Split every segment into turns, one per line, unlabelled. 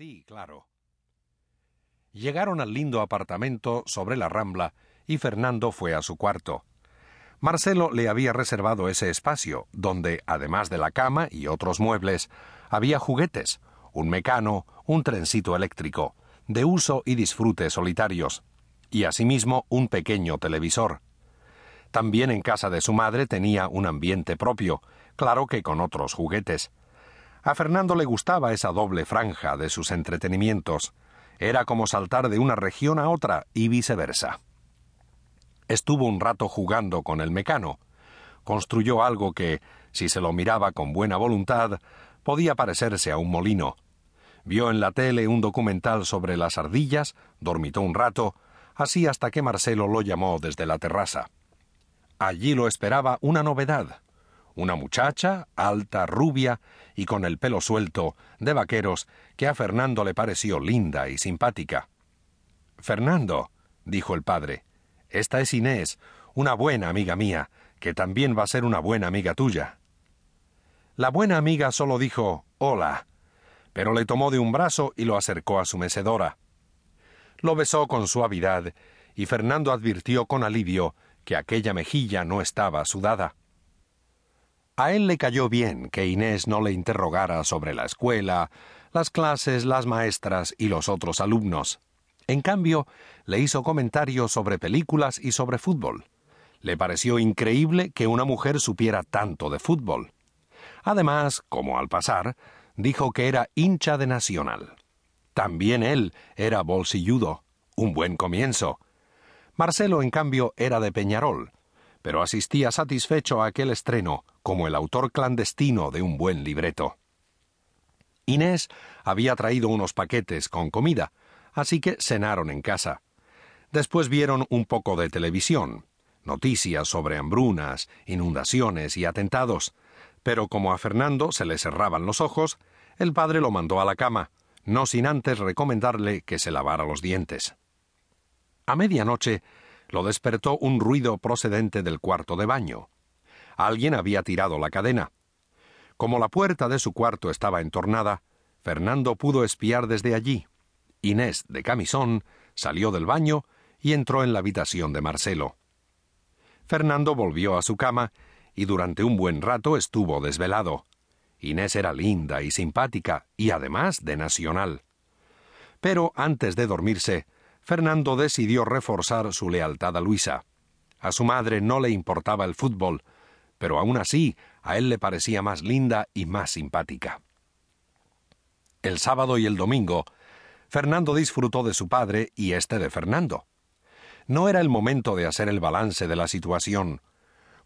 Sí, claro. Llegaron al lindo apartamento sobre la Rambla y Fernando fue a su cuarto. Marcelo le había reservado ese espacio, donde, además de la cama y otros muebles, había juguetes, un mecano, un trencito eléctrico, de uso y disfrute solitarios, y asimismo un pequeño televisor. También en casa de su madre tenía un ambiente propio, claro que con otros juguetes. A Fernando le gustaba esa doble franja de sus entretenimientos. Era como saltar de una región a otra y viceversa. Estuvo un rato jugando con el mecano. Construyó algo que, si se lo miraba con buena voluntad, podía parecerse a un molino. Vio en la tele un documental sobre las ardillas, dormitó un rato, así hasta que Marcelo lo llamó desde la terraza. Allí lo esperaba una novedad. Una muchacha, alta, rubia y con el pelo suelto, de vaqueros, que a Fernando le pareció linda y simpática. Fernando, dijo el padre, esta es Inés, una buena amiga mía, que también va a ser una buena amiga tuya. La buena amiga solo dijo Hola, pero le tomó de un brazo y lo acercó a su mecedora. Lo besó con suavidad, y Fernando advirtió con alivio que aquella mejilla no estaba sudada. A él le cayó bien que Inés no le interrogara sobre la escuela, las clases, las maestras y los otros alumnos. En cambio, le hizo comentarios sobre películas y sobre fútbol. Le pareció increíble que una mujer supiera tanto de fútbol. Además, como al pasar, dijo que era hincha de Nacional. También él era bolsilludo. Un buen comienzo. Marcelo, en cambio, era de Peñarol, pero asistía satisfecho a aquel estreno como el autor clandestino de un buen libreto. Inés había traído unos paquetes con comida, así que cenaron en casa. Después vieron un poco de televisión, noticias sobre hambrunas, inundaciones y atentados, pero como a Fernando se le cerraban los ojos, el padre lo mandó a la cama, no sin antes recomendarle que se lavara los dientes. A medianoche lo despertó un ruido procedente del cuarto de baño. Alguien había tirado la cadena. Como la puerta de su cuarto estaba entornada, Fernando pudo espiar desde allí. Inés, de camisón, salió del baño y entró en la habitación de Marcelo. Fernando volvió a su cama y durante un buen rato estuvo desvelado. Inés era linda y simpática y además de nacional. Pero antes de dormirse, Fernando decidió reforzar su lealtad a Luisa. A su madre no le importaba el fútbol, pero aún así a él le parecía más linda y más simpática. El sábado y el domingo, Fernando disfrutó de su padre y éste de Fernando. No era el momento de hacer el balance de la situación.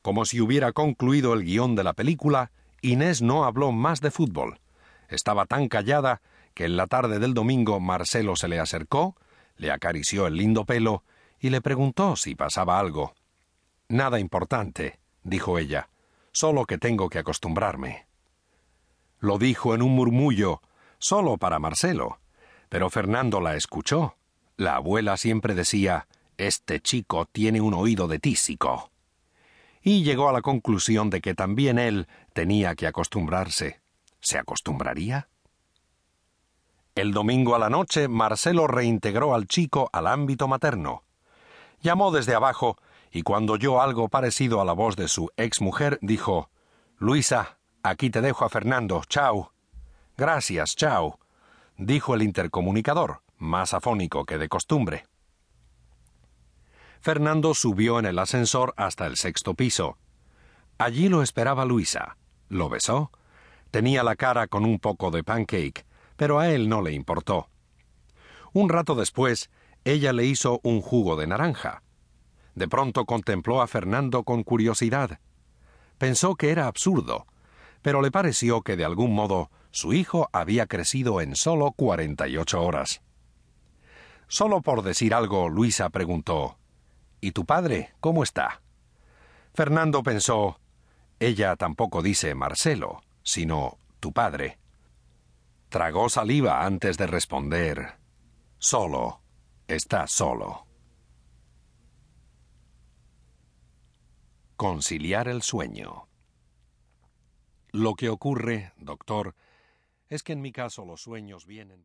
Como si hubiera concluido el guion de la película, Inés no habló más de fútbol. Estaba tan callada que en la tarde del domingo Marcelo se le acercó, le acarició el lindo pelo y le preguntó si pasaba algo. Nada importante, dijo ella, solo que tengo que acostumbrarme. Lo dijo en un murmullo, solo para Marcelo, pero Fernando la escuchó. La abuela siempre decía Este chico tiene un oído de tísico y llegó a la conclusión de que también él tenía que acostumbrarse. ¿Se acostumbraría? El domingo a la noche, Marcelo reintegró al chico al ámbito materno. Llamó desde abajo y cuando oyó algo parecido a la voz de su ex mujer, dijo Luisa, aquí te dejo a Fernando. Chao. Gracias, chao, dijo el intercomunicador, más afónico que de costumbre. Fernando subió en el ascensor hasta el sexto piso. Allí lo esperaba Luisa. Lo besó. Tenía la cara con un poco de pancake, pero a él no le importó. Un rato después, ella le hizo un jugo de naranja. De pronto contempló a Fernando con curiosidad. Pensó que era absurdo, pero le pareció que de algún modo su hijo había crecido en solo cuarenta y ocho horas. Solo por decir algo, Luisa preguntó ¿Y tu padre cómo está? Fernando pensó Ella tampoco dice Marcelo, sino tu padre. Tragó saliva antes de responder. Solo. Está solo. Conciliar el sueño. Lo que ocurre, doctor, es que en mi caso los sueños vienen.